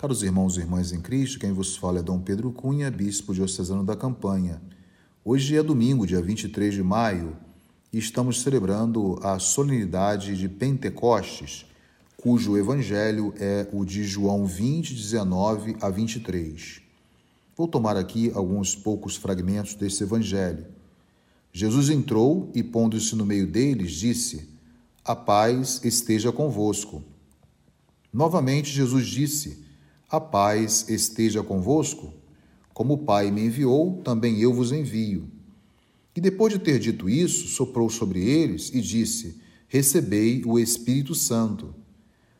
Caros irmãos e irmãs em Cristo, quem vos fala é Dom Pedro Cunha, bispo diocesano da Campanha. Hoje é domingo, dia 23 de maio, e estamos celebrando a solenidade de Pentecostes, cujo evangelho é o de João 20, 19 a 23. Vou tomar aqui alguns poucos fragmentos desse evangelho. Jesus entrou e, pondo-se no meio deles, disse: A paz esteja convosco. Novamente, Jesus disse: A paz esteja convosco. Como o Pai me enviou, também eu vos envio. E depois de ter dito isso, soprou sobre eles e disse: Recebei o Espírito Santo.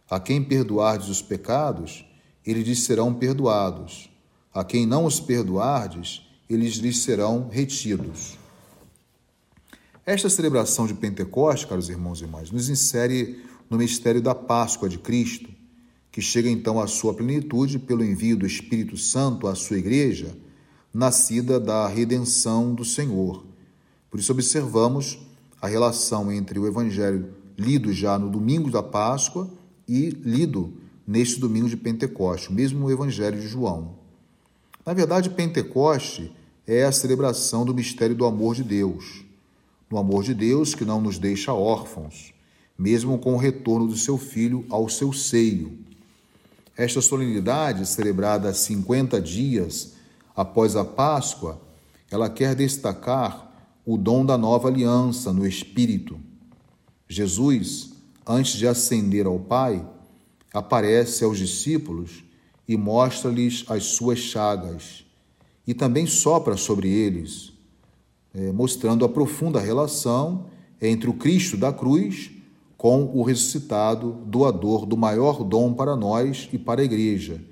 A quem perdoardes os pecados, eles lhes serão perdoados. A quem não os perdoardes, eles lhes serão retidos. Esta celebração de Pentecostes, caros irmãos e irmãs, nos insere no mistério da Páscoa de Cristo, que chega então à sua plenitude pelo envio do Espírito Santo à sua igreja, nascida da redenção do Senhor. Por isso observamos a relação entre o evangelho lido já no domingo da Páscoa e lido neste domingo de Pentecoste, o mesmo evangelho de João. Na verdade, Pentecoste é a celebração do mistério do amor de Deus, no amor de Deus que não nos deixa órfãos, mesmo com o retorno do seu filho ao seu seio. Esta solenidade, celebrada 50 dias após a Páscoa, ela quer destacar o dom da nova aliança no Espírito. Jesus, antes de ascender ao Pai, aparece aos discípulos e mostra-lhes as suas chagas, e também sopra sobre eles, é, mostrando a profunda relação entre o Cristo da cruz com o ressuscitado, doador do maior dom para nós e para a Igreja,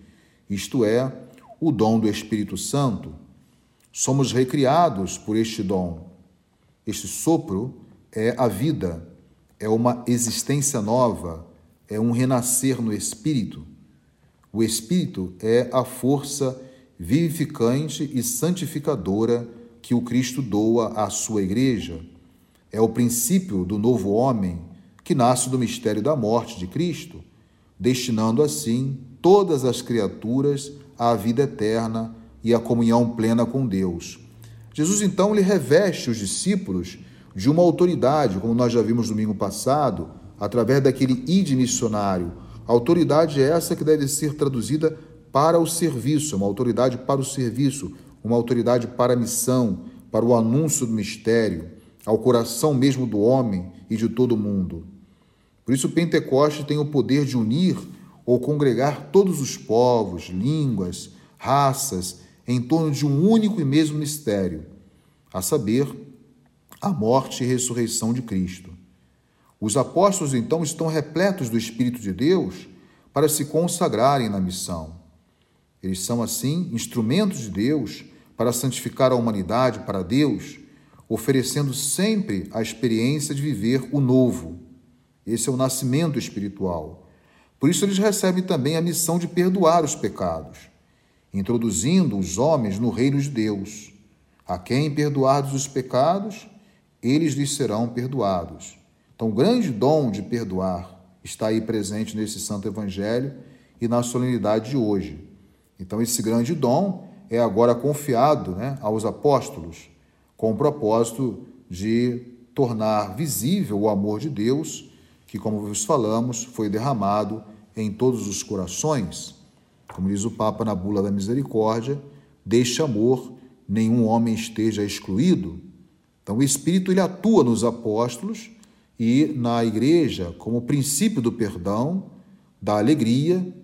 isto é, o dom do Espírito Santo. Somos recriados por este dom. Este sopro é a vida, é uma existência nova, é um renascer no Espírito. O Espírito é a força vivificante e santificadora que o Cristo doa à sua Igreja. É o princípio do novo homem que nasce do mistério da morte de Cristo, destinando assim todas as criaturas à vida eterna e à comunhão plena com Deus. Jesus então lhe reveste os discípulos de uma autoridade, como nós já vimos domingo passado, através daquele id missionário. A autoridade é essa que deve ser traduzida para o serviço, uma autoridade para o serviço, uma autoridade para a missão, para o anúncio do mistério, ao coração mesmo do homem e de todo mundo. Por isso, Pentecoste tem o poder de unir ou congregar todos os povos, línguas, raças, em torno de um único e mesmo mistério, a saber, a morte e ressurreição de Cristo. Os apóstolos, então, estão repletos do Espírito de Deus para se consagrarem na missão. Eles são, assim, instrumentos de Deus para santificar a humanidade para Deus, oferecendo sempre a experiência de viver o novo esse é o nascimento espiritual. Por isso, eles recebem também a missão de perdoar os pecados, introduzindo os homens no reino de Deus. A quem perdoados os pecados, eles lhes serão perdoados. Então, o grande dom de perdoar está aí presente nesse Santo Evangelho e na solenidade de hoje. Então, esse grande dom é agora confiado né, aos apóstolos, com o propósito de tornar visível o amor de Deus que, como vos falamos, foi derramado em todos os corações. Como diz o Papa na Bula da Misericórdia, deste amor nenhum homem esteja excluído. Então, o Espírito ele atua nos apóstolos e na igreja como princípio do perdão, da alegria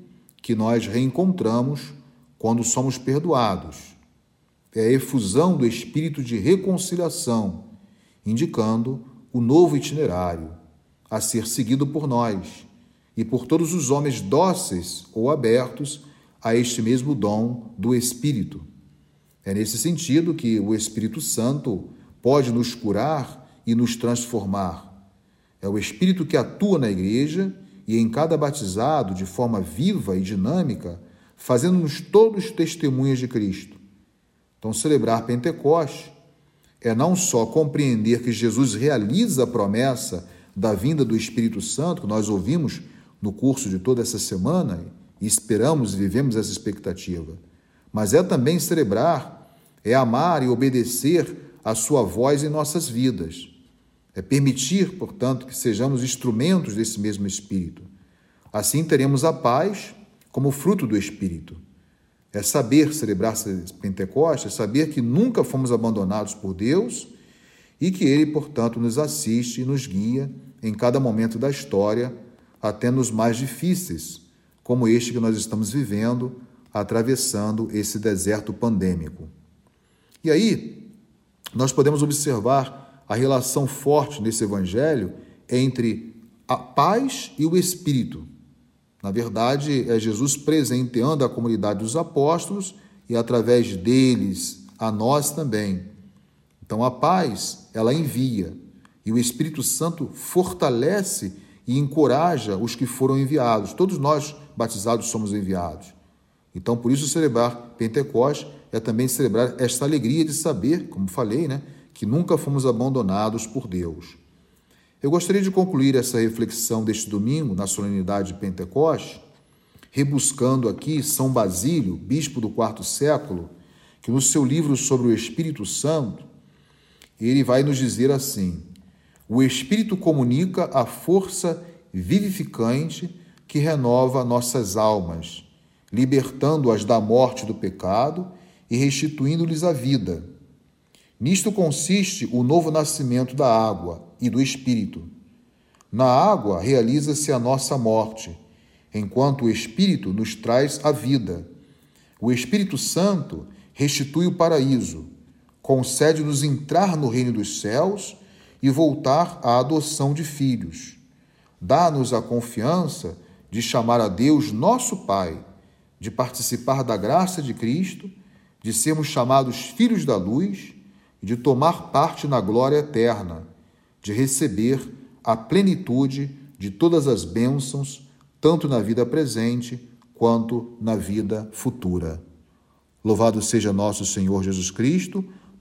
que nós reencontramos quando somos perdoados. É a efusão do espírito de reconciliação, indicando o novo itinerário a ser seguido por nós e por todos os homens dóceis ou abertos a este mesmo dom do Espírito. É nesse sentido que o Espírito Santo pode nos curar e nos transformar. É o Espírito que atua na igreja e em cada batizado de forma viva e dinâmica, fazendo-nos todos testemunhas de Cristo. Então, celebrar Pentecoste é não só compreender que Jesus realiza a promessa da vinda do Espírito Santo, que nós ouvimos no curso de toda essa semana e esperamos e vivemos essa expectativa. Mas é também celebrar, é amar e obedecer a Sua voz em nossas vidas. É permitir, portanto, que sejamos instrumentos desse mesmo Espírito. Assim teremos a paz como fruto do Espírito. É saber celebrar Pentecostes, é saber que nunca fomos abandonados por Deus e que Ele, portanto, nos assiste e nos guia em cada momento da história, até nos mais difíceis, como este que nós estamos vivendo, atravessando esse deserto pandêmico. E aí, nós podemos observar a relação forte nesse evangelho entre a paz e o espírito. Na verdade, é Jesus presenteando a comunidade dos apóstolos e através deles a nós também. Então a paz, ela envia e o Espírito Santo fortalece e encoraja os que foram enviados. Todos nós batizados somos enviados. Então, por isso, celebrar Pentecostes é também celebrar esta alegria de saber, como falei, né, que nunca fomos abandonados por Deus. Eu gostaria de concluir essa reflexão deste domingo, na solenidade de Pentecostes, rebuscando aqui São Basílio, bispo do quarto século, que no seu livro sobre o Espírito Santo, ele vai nos dizer assim: o Espírito comunica a força vivificante que renova nossas almas, libertando-as da morte do pecado e restituindo-lhes a vida. Nisto consiste o novo nascimento da água e do Espírito. Na água realiza-se a nossa morte, enquanto o Espírito nos traz a vida. O Espírito Santo restitui o paraíso, concede-nos entrar no reino dos céus e voltar à adoção de filhos. Dá-nos a confiança de chamar a Deus nosso Pai, de participar da graça de Cristo, de sermos chamados filhos da luz de tomar parte na glória eterna, de receber a plenitude de todas as bênçãos, tanto na vida presente quanto na vida futura. Louvado seja nosso Senhor Jesus Cristo,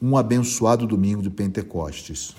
um abençoado domingo de Pentecostes.